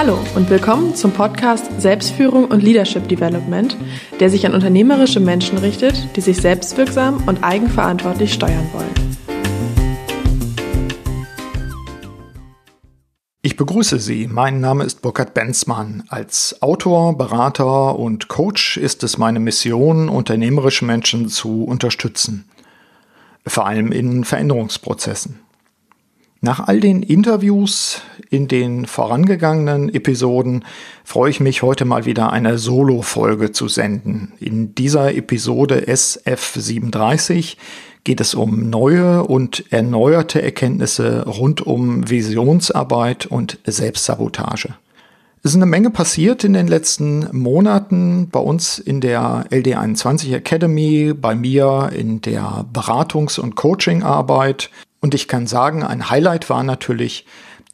Hallo und willkommen zum Podcast Selbstführung und Leadership Development, der sich an unternehmerische Menschen richtet, die sich selbstwirksam und eigenverantwortlich steuern wollen. Ich begrüße Sie. Mein Name ist Burkhard Benzmann. Als Autor, Berater und Coach ist es meine Mission, unternehmerische Menschen zu unterstützen. Vor allem in Veränderungsprozessen. Nach all den Interviews in den vorangegangenen Episoden freue ich mich heute mal wieder eine Solo-Folge zu senden. In dieser Episode SF37 geht es um neue und erneuerte Erkenntnisse rund um Visionsarbeit und Selbstsabotage. Es ist eine Menge passiert in den letzten Monaten bei uns in der LD21 Academy, bei mir in der Beratungs- und Coachingarbeit, und ich kann sagen, ein Highlight war natürlich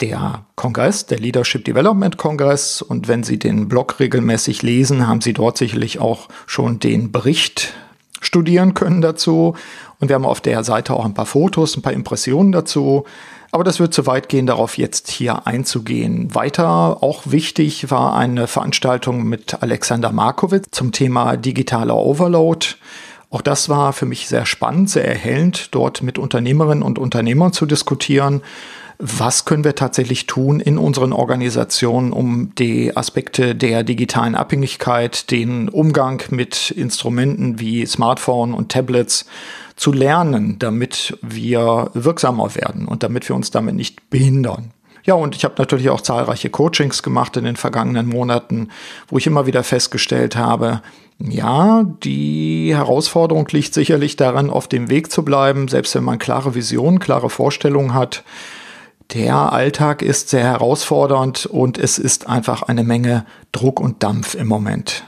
der Kongress, der Leadership Development Kongress. Und wenn Sie den Blog regelmäßig lesen, haben Sie dort sicherlich auch schon den Bericht studieren können dazu. Und wir haben auf der Seite auch ein paar Fotos, ein paar Impressionen dazu. Aber das wird zu weit gehen, darauf jetzt hier einzugehen. Weiter auch wichtig war eine Veranstaltung mit Alexander Markowitz zum Thema digitaler Overload. Auch das war für mich sehr spannend, sehr erhellend, dort mit Unternehmerinnen und Unternehmern zu diskutieren. Was können wir tatsächlich tun in unseren Organisationen, um die Aspekte der digitalen Abhängigkeit, den Umgang mit Instrumenten wie Smartphone und Tablets zu lernen, damit wir wirksamer werden und damit wir uns damit nicht behindern. Ja, und ich habe natürlich auch zahlreiche Coachings gemacht in den vergangenen Monaten, wo ich immer wieder festgestellt habe, ja, die Herausforderung liegt sicherlich daran, auf dem Weg zu bleiben, selbst wenn man klare Visionen, klare Vorstellungen hat. Der Alltag ist sehr herausfordernd und es ist einfach eine Menge Druck und Dampf im Moment.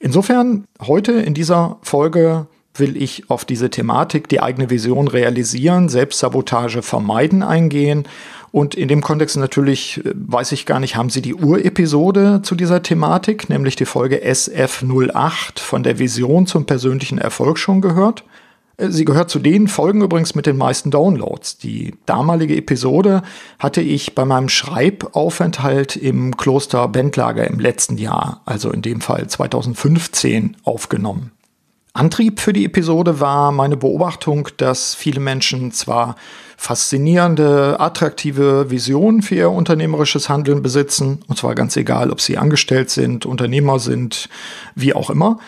Insofern heute in dieser Folge will ich auf diese Thematik, die eigene Vision realisieren, Selbstsabotage vermeiden eingehen und in dem Kontext natürlich, äh, weiß ich gar nicht, haben Sie die Urepisode zu dieser Thematik, nämlich die Folge SF08 von der Vision zum persönlichen Erfolg schon gehört? Äh, sie gehört zu den Folgen übrigens mit den meisten Downloads. Die damalige Episode hatte ich bei meinem Schreibaufenthalt im Kloster Bentlager im letzten Jahr, also in dem Fall 2015, aufgenommen. Antrieb für die Episode war meine Beobachtung, dass viele Menschen zwar faszinierende, attraktive Visionen für ihr unternehmerisches Handeln besitzen, und zwar ganz egal, ob sie angestellt sind, Unternehmer sind, wie auch immer,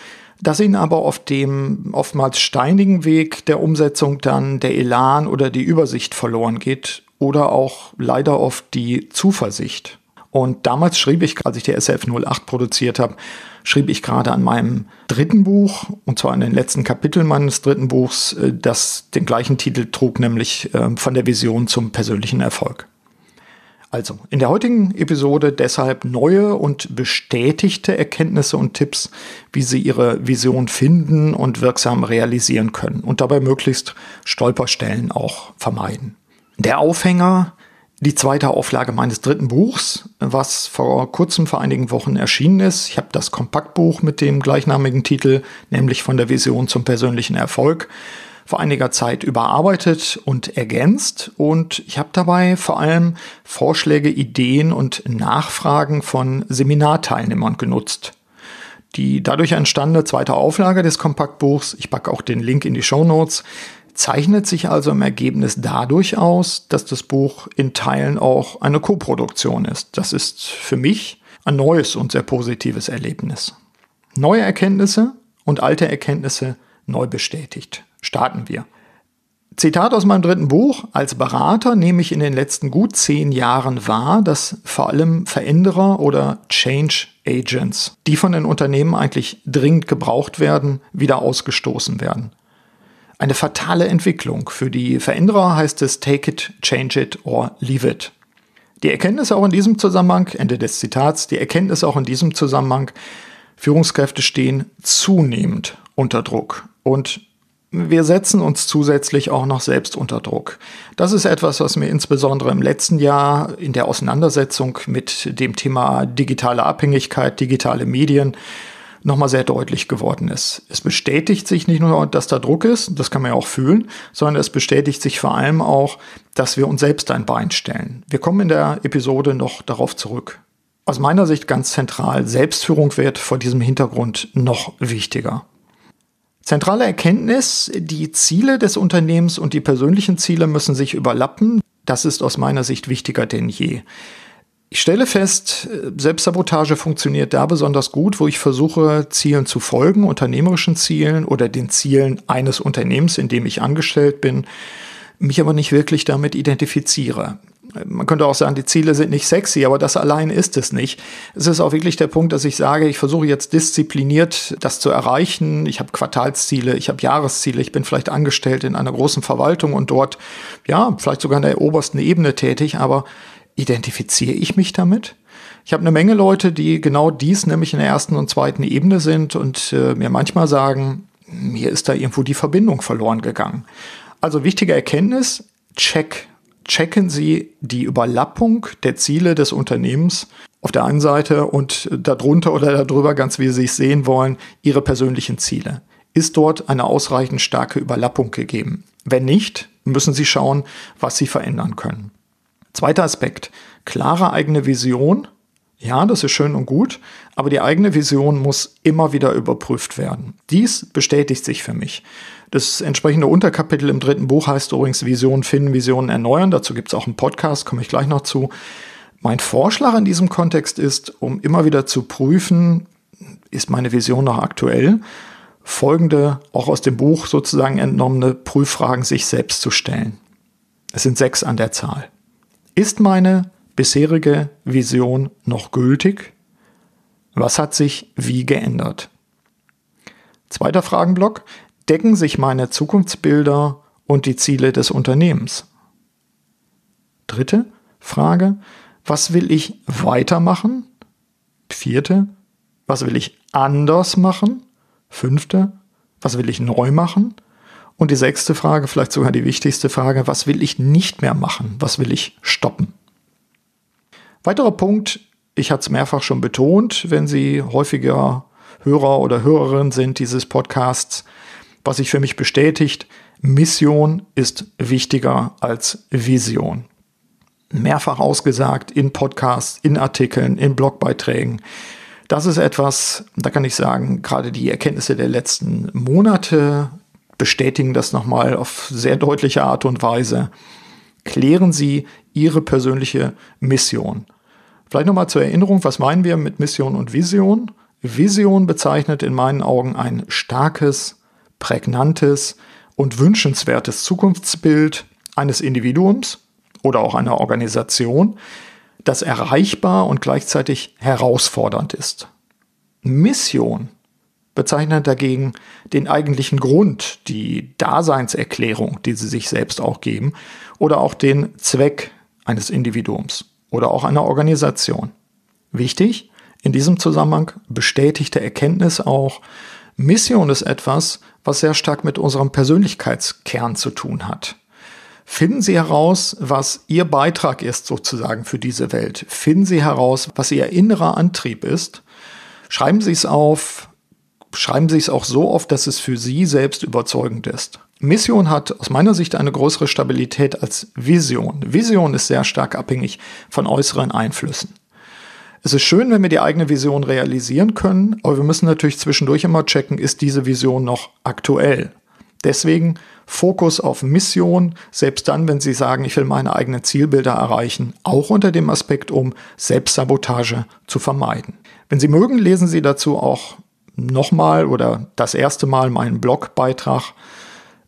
dass ihnen aber auf dem oftmals steinigen Weg der Umsetzung dann der Elan oder die Übersicht verloren geht oder auch leider oft die Zuversicht. Und damals schrieb ich, als ich die SF 08 produziert habe, schrieb ich gerade an meinem dritten Buch, und zwar in den letzten Kapiteln meines dritten Buchs, äh, das den gleichen Titel trug, nämlich äh, von der Vision zum persönlichen Erfolg. Also, in der heutigen Episode deshalb neue und bestätigte Erkenntnisse und Tipps, wie Sie Ihre Vision finden und wirksam realisieren können und dabei möglichst Stolperstellen auch vermeiden. Der Aufhänger die zweite Auflage meines dritten Buchs, was vor kurzem vor einigen Wochen erschienen ist. Ich habe das Kompaktbuch mit dem gleichnamigen Titel, nämlich von der Vision zum persönlichen Erfolg, vor einiger Zeit überarbeitet und ergänzt und ich habe dabei vor allem Vorschläge, Ideen und Nachfragen von Seminarteilnehmern genutzt. Die dadurch entstandene zweite Auflage des Kompaktbuchs, ich packe auch den Link in die Show Notes, zeichnet sich also im Ergebnis dadurch aus, dass das Buch in Teilen auch eine Koproduktion ist. Das ist für mich ein neues und sehr positives Erlebnis. Neue Erkenntnisse und alte Erkenntnisse neu bestätigt. Starten wir. Zitat aus meinem dritten Buch. Als Berater nehme ich in den letzten gut zehn Jahren wahr, dass vor allem Veränderer oder Change Agents, die von den Unternehmen eigentlich dringend gebraucht werden, wieder ausgestoßen werden. Eine fatale Entwicklung. Für die Veränderer heißt es take it, change it or leave it. Die Erkenntnis auch in diesem Zusammenhang, Ende des Zitats, die Erkenntnis auch in diesem Zusammenhang, Führungskräfte stehen zunehmend unter Druck und wir setzen uns zusätzlich auch noch selbst unter Druck. Das ist etwas, was mir insbesondere im letzten Jahr in der Auseinandersetzung mit dem Thema digitale Abhängigkeit, digitale Medien nochmal sehr deutlich geworden ist. Es bestätigt sich nicht nur, dass da Druck ist, das kann man ja auch fühlen, sondern es bestätigt sich vor allem auch, dass wir uns selbst ein Bein stellen. Wir kommen in der Episode noch darauf zurück. Aus meiner Sicht ganz zentral, Selbstführung wird vor diesem Hintergrund noch wichtiger. Zentrale Erkenntnis, die Ziele des Unternehmens und die persönlichen Ziele müssen sich überlappen. Das ist aus meiner Sicht wichtiger denn je. Ich stelle fest, Selbstsabotage funktioniert da besonders gut, wo ich versuche, Zielen zu folgen, unternehmerischen Zielen oder den Zielen eines Unternehmens, in dem ich angestellt bin, mich aber nicht wirklich damit identifiziere. Man könnte auch sagen, die Ziele sind nicht sexy, aber das allein ist es nicht. Es ist auch wirklich der Punkt, dass ich sage, ich versuche jetzt diszipliniert das zu erreichen. Ich habe Quartalsziele, ich habe Jahresziele, ich bin vielleicht angestellt in einer großen Verwaltung und dort, ja, vielleicht sogar in der obersten Ebene tätig, aber identifiziere ich mich damit? Ich habe eine Menge Leute, die genau dies nämlich in der ersten und zweiten Ebene sind und äh, mir manchmal sagen, mir ist da irgendwo die Verbindung verloren gegangen. Also wichtige Erkenntnis, check checken Sie die Überlappung der Ziele des Unternehmens auf der einen Seite und darunter oder darüber, ganz wie Sie es sehen wollen, Ihre persönlichen Ziele. Ist dort eine ausreichend starke Überlappung gegeben? Wenn nicht, müssen Sie schauen, was Sie verändern können. Zweiter Aspekt, klare eigene Vision. Ja, das ist schön und gut, aber die eigene Vision muss immer wieder überprüft werden. Dies bestätigt sich für mich. Das entsprechende Unterkapitel im dritten Buch heißt übrigens Vision finden, Visionen erneuern. Dazu gibt es auch einen Podcast, komme ich gleich noch zu. Mein Vorschlag in diesem Kontext ist, um immer wieder zu prüfen, ist meine Vision noch aktuell, folgende, auch aus dem Buch sozusagen entnommene Prüffragen sich selbst zu stellen. Es sind sechs an der Zahl. Ist meine bisherige Vision noch gültig? Was hat sich wie geändert? Zweiter Fragenblock decken sich meine Zukunftsbilder und die Ziele des Unternehmens? Dritte Frage, was will ich weitermachen? Vierte, was will ich anders machen? Fünfte, was will ich neu machen? Und die sechste Frage, vielleicht sogar die wichtigste Frage, was will ich nicht mehr machen? Was will ich stoppen? Weiterer Punkt, ich hatte es mehrfach schon betont, wenn Sie häufiger Hörer oder Hörerin sind dieses Podcasts, was sich für mich bestätigt, Mission ist wichtiger als Vision. Mehrfach ausgesagt in Podcasts, in Artikeln, in Blogbeiträgen. Das ist etwas, da kann ich sagen, gerade die Erkenntnisse der letzten Monate bestätigen das nochmal auf sehr deutliche Art und Weise. Klären Sie Ihre persönliche Mission. Vielleicht nochmal zur Erinnerung, was meinen wir mit Mission und Vision? Vision bezeichnet in meinen Augen ein starkes, prägnantes und wünschenswertes Zukunftsbild eines Individuums oder auch einer Organisation, das erreichbar und gleichzeitig herausfordernd ist. Mission bezeichnet dagegen den eigentlichen Grund, die Daseinserklärung, die sie sich selbst auch geben, oder auch den Zweck eines Individuums oder auch einer Organisation. Wichtig, in diesem Zusammenhang bestätigte Erkenntnis auch, Mission ist etwas, was sehr stark mit unserem Persönlichkeitskern zu tun hat. Finden Sie heraus, was Ihr Beitrag ist sozusagen für diese Welt. Finden Sie heraus, was Ihr innerer Antrieb ist. Schreiben Sie es auf. Schreiben Sie es auch so oft, dass es für Sie selbst überzeugend ist. Mission hat aus meiner Sicht eine größere Stabilität als Vision. Vision ist sehr stark abhängig von äußeren Einflüssen. Es ist schön, wenn wir die eigene Vision realisieren können, aber wir müssen natürlich zwischendurch immer checken, ist diese Vision noch aktuell. Deswegen Fokus auf Mission, selbst dann, wenn Sie sagen, ich will meine eigenen Zielbilder erreichen, auch unter dem Aspekt, um Selbstsabotage zu vermeiden. Wenn Sie mögen, lesen Sie dazu auch nochmal oder das erste Mal meinen Blogbeitrag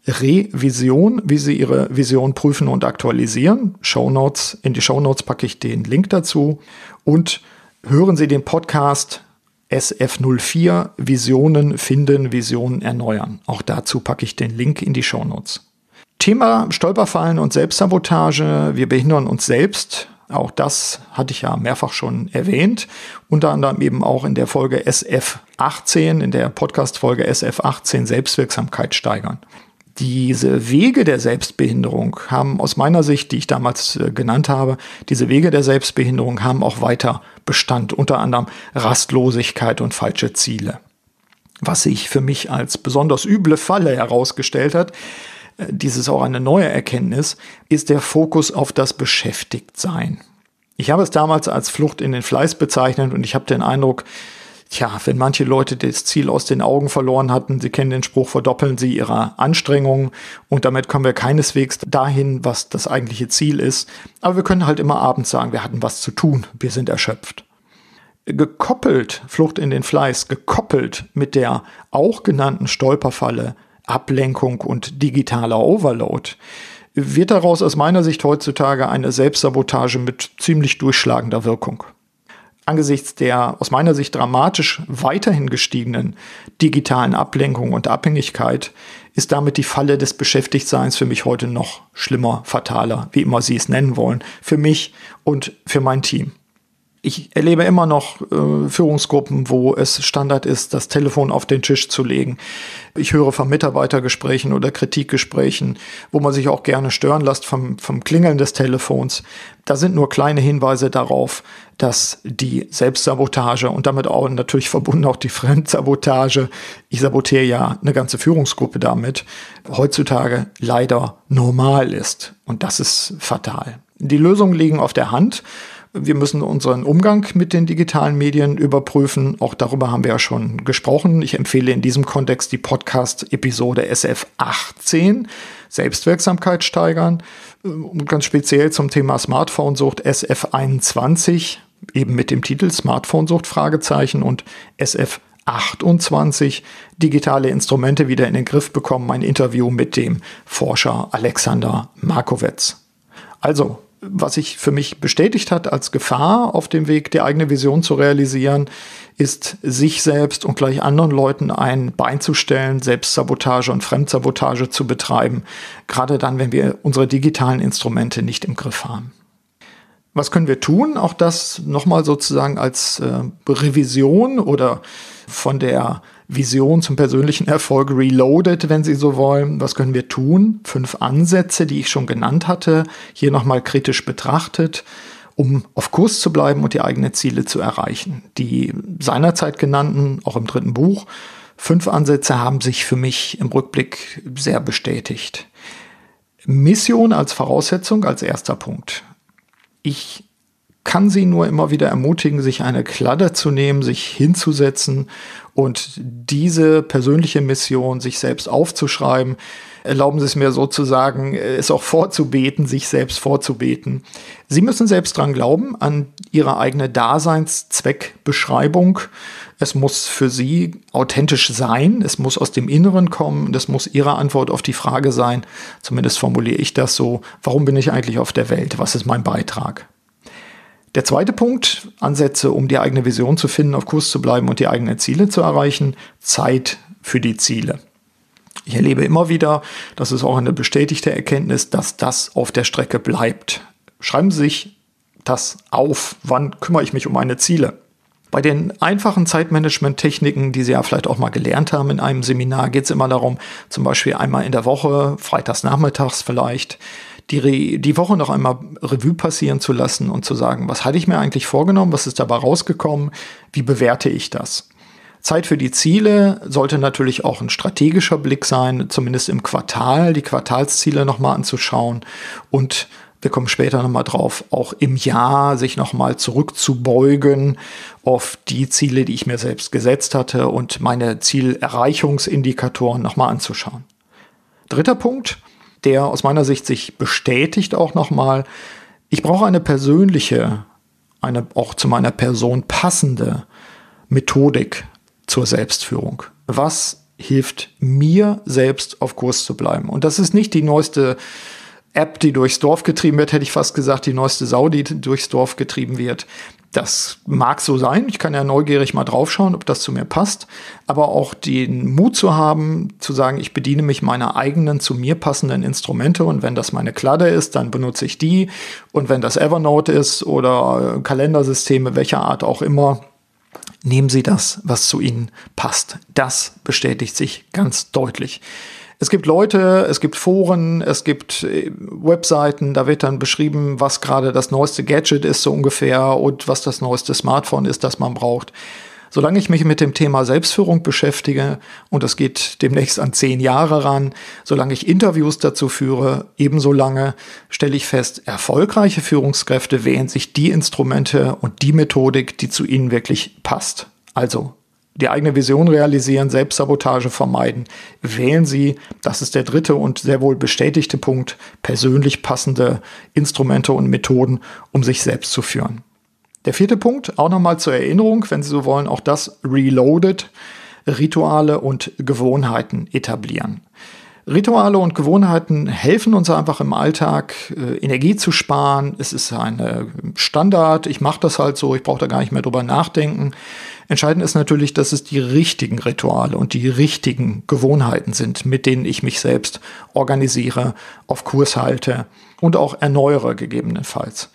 Revision, wie Sie Ihre Vision prüfen und aktualisieren. Shownotes, in die Shownotes packe ich den Link dazu und hören Sie den Podcast SF04 Visionen finden, Visionen erneuern. Auch dazu packe ich den Link in die Shownotes. Thema Stolperfallen und Selbstsabotage. Wir behindern uns selbst. Auch das hatte ich ja mehrfach schon erwähnt. Unter anderem eben auch in der Folge SF18, in der Podcast-Folge SF18 Selbstwirksamkeit steigern. Diese Wege der Selbstbehinderung haben aus meiner Sicht, die ich damals äh, genannt habe, diese Wege der Selbstbehinderung haben auch weiter Bestand, unter anderem Rastlosigkeit und falsche Ziele. Was sich für mich als besonders üble Falle herausgestellt hat, dies ist auch eine neue Erkenntnis, ist der Fokus auf das Beschäftigtsein. Ich habe es damals als Flucht in den Fleiß bezeichnet und ich habe den Eindruck, Tja, wenn manche Leute das Ziel aus den Augen verloren hatten, Sie kennen den Spruch, verdoppeln Sie Ihre Anstrengungen und damit kommen wir keineswegs dahin, was das eigentliche Ziel ist. Aber wir können halt immer abends sagen, wir hatten was zu tun, wir sind erschöpft. Gekoppelt, Flucht in den Fleiß, gekoppelt mit der auch genannten Stolperfalle, Ablenkung und digitaler Overload, wird daraus aus meiner Sicht heutzutage eine Selbstsabotage mit ziemlich durchschlagender Wirkung. Angesichts der aus meiner Sicht dramatisch weiterhin gestiegenen digitalen Ablenkung und Abhängigkeit ist damit die Falle des Beschäftigtseins für mich heute noch schlimmer, fataler, wie immer Sie es nennen wollen, für mich und für mein Team ich erlebe immer noch äh, Führungsgruppen, wo es Standard ist, das Telefon auf den Tisch zu legen. Ich höre von Mitarbeitergesprächen oder Kritikgesprächen, wo man sich auch gerne stören lässt vom, vom Klingeln des Telefons. Da sind nur kleine Hinweise darauf, dass die Selbstsabotage und damit auch natürlich verbunden auch die Fremdsabotage, ich sabotiere ja eine ganze Führungsgruppe damit, heutzutage leider normal ist. Und das ist fatal. Die Lösungen liegen auf der Hand. Wir müssen unseren Umgang mit den digitalen Medien überprüfen. Auch darüber haben wir ja schon gesprochen. Ich empfehle in diesem Kontext die Podcast-Episode SF18, Selbstwirksamkeit steigern. Und ganz speziell zum Thema Smartphone-Sucht SF21, eben mit dem Titel Smartphone-Sucht Fragezeichen und SF 28 digitale Instrumente wieder in den Griff bekommen. Ein Interview mit dem Forscher Alexander Markowitz. Also, was sich für mich bestätigt hat als Gefahr auf dem Weg, die eigene Vision zu realisieren, ist, sich selbst und gleich anderen Leuten ein Bein zu stellen, Selbstsabotage und Fremdsabotage zu betreiben, gerade dann, wenn wir unsere digitalen Instrumente nicht im Griff haben. Was können wir tun? Auch das nochmal sozusagen als äh, Revision oder von der Vision zum persönlichen Erfolg reloaded, wenn Sie so wollen. Was können wir tun? Fünf Ansätze, die ich schon genannt hatte, hier nochmal kritisch betrachtet, um auf Kurs zu bleiben und die eigenen Ziele zu erreichen. Die seinerzeit genannten, auch im dritten Buch, fünf Ansätze haben sich für mich im Rückblick sehr bestätigt. Mission als Voraussetzung, als erster Punkt. Ich kann sie nur immer wieder ermutigen, sich eine Kladde zu nehmen, sich hinzusetzen und diese persönliche Mission sich selbst aufzuschreiben. Erlauben Sie es mir sozusagen, es auch vorzubeten, sich selbst vorzubeten. Sie müssen selbst dran glauben, an Ihre eigene Daseinszweckbeschreibung. Es muss für Sie authentisch sein, es muss aus dem Inneren kommen, das muss Ihre Antwort auf die Frage sein, zumindest formuliere ich das so, warum bin ich eigentlich auf der Welt, was ist mein Beitrag? Der zweite Punkt, Ansätze, um die eigene Vision zu finden, auf Kurs zu bleiben und die eigenen Ziele zu erreichen, Zeit für die Ziele. Ich erlebe immer wieder, das ist auch eine bestätigte Erkenntnis, dass das auf der Strecke bleibt. Schreiben Sie sich das auf. Wann kümmere ich mich um meine Ziele? Bei den einfachen Zeitmanagement-Techniken, die Sie ja vielleicht auch mal gelernt haben in einem Seminar, geht es immer darum, zum Beispiel einmal in der Woche, freitags nachmittags vielleicht, die, die Woche noch einmal Revue passieren zu lassen und zu sagen, was hatte ich mir eigentlich vorgenommen, was ist dabei rausgekommen, wie bewerte ich das. Zeit für die Ziele sollte natürlich auch ein strategischer Blick sein, zumindest im Quartal, die Quartalsziele nochmal anzuschauen und wir kommen später nochmal drauf, auch im Jahr sich nochmal zurückzubeugen auf die Ziele, die ich mir selbst gesetzt hatte und meine Zielerreichungsindikatoren nochmal anzuschauen. Dritter Punkt, der aus meiner Sicht sich bestätigt auch nochmal. Ich brauche eine persönliche, eine auch zu meiner Person passende Methodik zur Selbstführung. Was hilft mir selbst auf Kurs zu bleiben? Und das ist nicht die neueste App, die durchs Dorf getrieben wird, hätte ich fast gesagt, die neueste Sau, die durchs Dorf getrieben wird. Das mag so sein. Ich kann ja neugierig mal draufschauen, ob das zu mir passt. Aber auch den Mut zu haben, zu sagen, ich bediene mich meiner eigenen, zu mir passenden Instrumente. Und wenn das meine Kladde ist, dann benutze ich die. Und wenn das Evernote ist oder Kalendersysteme, welcher Art auch immer, nehmen Sie das, was zu Ihnen passt. Das bestätigt sich ganz deutlich. Es gibt Leute, es gibt Foren, es gibt äh, Webseiten, da wird dann beschrieben, was gerade das neueste Gadget ist, so ungefähr, und was das neueste Smartphone ist, das man braucht. Solange ich mich mit dem Thema Selbstführung beschäftige, und das geht demnächst an zehn Jahre ran, solange ich Interviews dazu führe, ebenso lange stelle ich fest, erfolgreiche Führungskräfte wählen sich die Instrumente und die Methodik, die zu ihnen wirklich passt. Also die eigene Vision realisieren, Selbstsabotage vermeiden. Wählen Sie, das ist der dritte und sehr wohl bestätigte Punkt, persönlich passende Instrumente und Methoden, um sich selbst zu führen. Der vierte Punkt, auch nochmal zur Erinnerung, wenn Sie so wollen, auch das Reloaded, Rituale und Gewohnheiten etablieren. Rituale und Gewohnheiten helfen uns einfach im Alltag, äh, Energie zu sparen. Es ist ein Standard. Ich mache das halt so. Ich brauche da gar nicht mehr drüber nachdenken. Entscheidend ist natürlich, dass es die richtigen Rituale und die richtigen Gewohnheiten sind, mit denen ich mich selbst organisiere, auf Kurs halte und auch erneuere gegebenenfalls.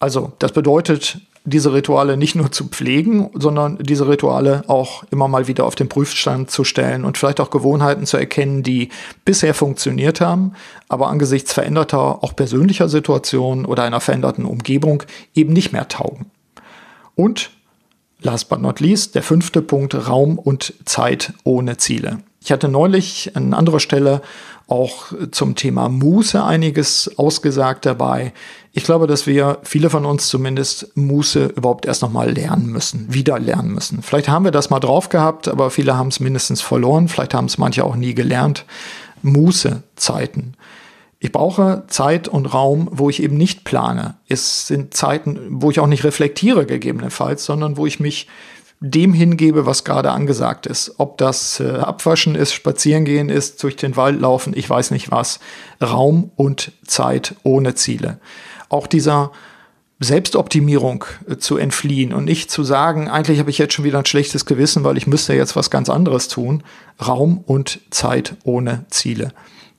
Also, das bedeutet, diese Rituale nicht nur zu pflegen, sondern diese Rituale auch immer mal wieder auf den Prüfstand zu stellen und vielleicht auch Gewohnheiten zu erkennen, die bisher funktioniert haben, aber angesichts veränderter, auch persönlicher Situationen oder einer veränderten Umgebung eben nicht mehr taugen. Und last but not least, der fünfte Punkt, Raum und Zeit ohne Ziele. Ich hatte neulich an anderer Stelle auch zum Thema Muße einiges ausgesagt dabei. Ich glaube, dass wir, viele von uns zumindest, Muße überhaupt erst nochmal lernen müssen, wieder lernen müssen. Vielleicht haben wir das mal drauf gehabt, aber viele haben es mindestens verloren. Vielleicht haben es manche auch nie gelernt. Muße-Zeiten. Ich brauche Zeit und Raum, wo ich eben nicht plane. Es sind Zeiten, wo ich auch nicht reflektiere gegebenenfalls, sondern wo ich mich dem hingebe, was gerade angesagt ist. Ob das äh, Abwaschen ist, Spazierengehen ist, durch den Wald laufen, ich weiß nicht was. Raum und Zeit ohne Ziele. Auch dieser Selbstoptimierung äh, zu entfliehen und nicht zu sagen, eigentlich habe ich jetzt schon wieder ein schlechtes Gewissen, weil ich müsste jetzt was ganz anderes tun. Raum und Zeit ohne Ziele.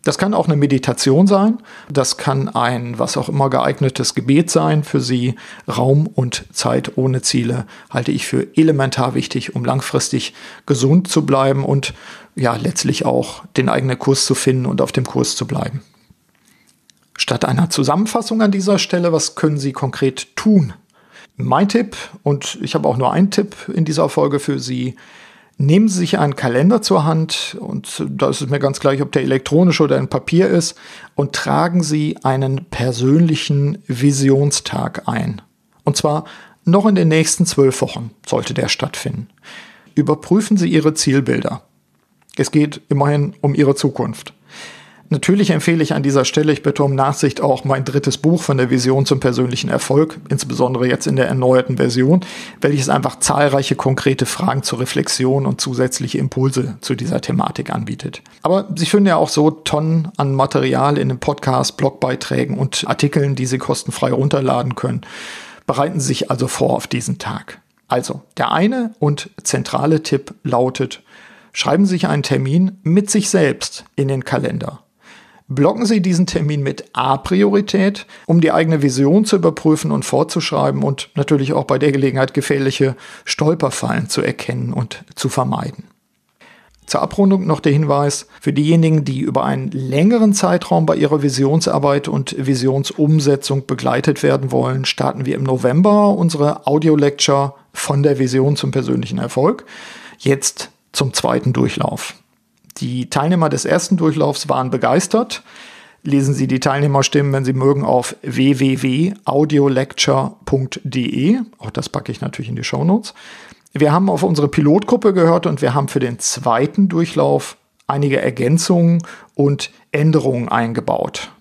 Das kann auch eine Meditation sein. Das kann ein, was auch immer geeignetes Gebet sein für Sie. Raum und Zeit ohne Ziele halte ich für elementar wichtig, um langfristig gesund zu bleiben und ja, letztlich auch den eigenen Kurs zu finden und auf dem Kurs zu bleiben. Statt einer Zusammenfassung an dieser Stelle, was können Sie konkret tun? Mein Tipp, und ich habe auch nur einen Tipp in dieser Folge für Sie, Nehmen Sie sich einen Kalender zur Hand und da ist es mir ganz gleich, ob der elektronisch oder in Papier ist und tragen Sie einen persönlichen Visionstag ein. Und zwar noch in den nächsten zwölf Wochen sollte der stattfinden. Überprüfen Sie Ihre Zielbilder. Es geht immerhin um Ihre Zukunft. Natürlich empfehle ich an dieser Stelle, ich bitte um Nachsicht, auch mein drittes Buch von der Vision zum persönlichen Erfolg, insbesondere jetzt in der erneuerten Version, welches einfach zahlreiche konkrete Fragen zur Reflexion und zusätzliche Impulse zu dieser Thematik anbietet. Aber Sie finden ja auch so Tonnen an Material in den Podcast, Blogbeiträgen und Artikeln, die Sie kostenfrei runterladen können. Bereiten Sie sich also vor auf diesen Tag. Also, der eine und zentrale Tipp lautet, schreiben Sie sich einen Termin mit sich selbst in den Kalender. Blocken Sie diesen Termin mit A-Priorität, um die eigene Vision zu überprüfen und fortzuschreiben und natürlich auch bei der Gelegenheit gefährliche Stolperfallen zu erkennen und zu vermeiden. Zur Abrundung noch der Hinweis für diejenigen, die über einen längeren Zeitraum bei ihrer Visionsarbeit und Visionsumsetzung begleitet werden wollen, starten wir im November unsere Audio-Lecture von der Vision zum persönlichen Erfolg. Jetzt zum zweiten Durchlauf. Die Teilnehmer des ersten Durchlaufs waren begeistert. Lesen Sie die Teilnehmerstimmen, wenn Sie mögen, auf www.audiolecture.de. Auch das packe ich natürlich in die Shownotes. Wir haben auf unsere Pilotgruppe gehört und wir haben für den zweiten Durchlauf einige Ergänzungen und Änderungen eingebaut.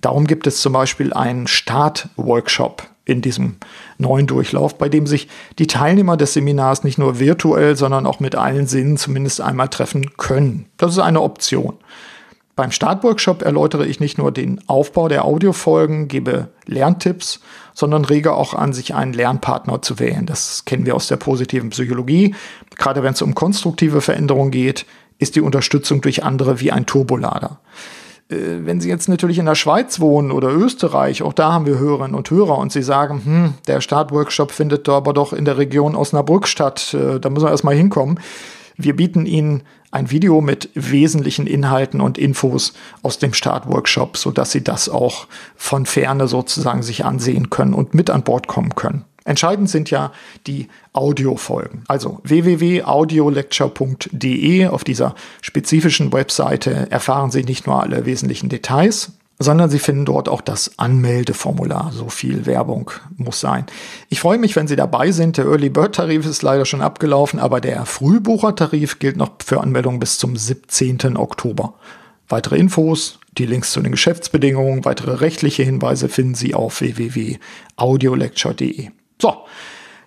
Darum gibt es zum Beispiel einen Start-Workshop in diesem neuen Durchlauf, bei dem sich die Teilnehmer des Seminars nicht nur virtuell, sondern auch mit allen Sinnen zumindest einmal treffen können. Das ist eine Option. Beim Startworkshop erläutere ich nicht nur den Aufbau der Audiofolgen, gebe Lerntipps, sondern rege auch an, sich einen Lernpartner zu wählen. Das kennen wir aus der positiven Psychologie. Gerade wenn es um konstruktive Veränderungen geht, ist die Unterstützung durch andere wie ein Turbolader. Äh, wenn Sie jetzt natürlich in der Schweiz wohnen oder Österreich, auch da haben wir Hörerinnen und Hörer und Sie sagen, hm, der Startworkshop findet da aber doch in der Region Osnabrück statt, äh, da müssen wir erstmal hinkommen. Wir bieten Ihnen ein Video mit wesentlichen Inhalten und Infos aus dem Startworkshop, sodass Sie das auch von ferne sozusagen sich ansehen können und mit an Bord kommen können. Entscheidend sind ja die Audiofolgen. Also www.audiolecture.de auf dieser spezifischen Webseite erfahren Sie nicht nur alle wesentlichen Details, sondern Sie finden dort auch das Anmeldeformular. So viel Werbung muss sein. Ich freue mich, wenn Sie dabei sind. Der Early Bird Tarif ist leider schon abgelaufen, aber der Frühbucher-Tarif gilt noch für Anmeldungen bis zum 17. Oktober. Weitere Infos, die Links zu den Geschäftsbedingungen, weitere rechtliche Hinweise finden Sie auf www.audiolecture.de. So,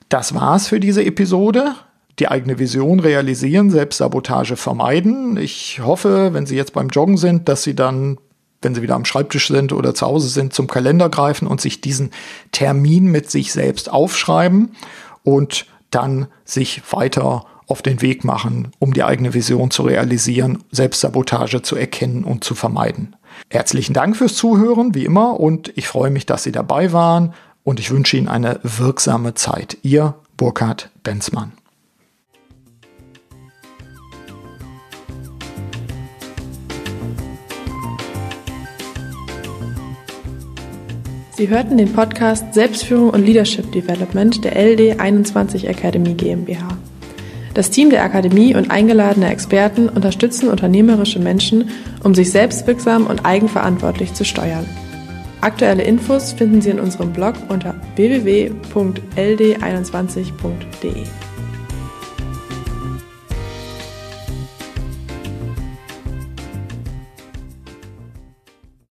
das war's für diese Episode. Die eigene Vision realisieren, Selbstsabotage vermeiden. Ich hoffe, wenn Sie jetzt beim Joggen sind, dass Sie dann wenn sie wieder am Schreibtisch sind oder zu Hause sind, zum Kalender greifen und sich diesen Termin mit sich selbst aufschreiben und dann sich weiter auf den Weg machen, um die eigene Vision zu realisieren, Selbstsabotage zu erkennen und zu vermeiden. Herzlichen Dank fürs Zuhören, wie immer, und ich freue mich, dass Sie dabei waren und ich wünsche Ihnen eine wirksame Zeit. Ihr Burkhard Benzmann. Sie hörten den Podcast Selbstführung und Leadership Development der LD 21 Academy GmbH. Das Team der Akademie und eingeladene Experten unterstützen unternehmerische Menschen, um sich selbstwirksam und eigenverantwortlich zu steuern. Aktuelle Infos finden Sie in unserem Blog unter www.ld21.de.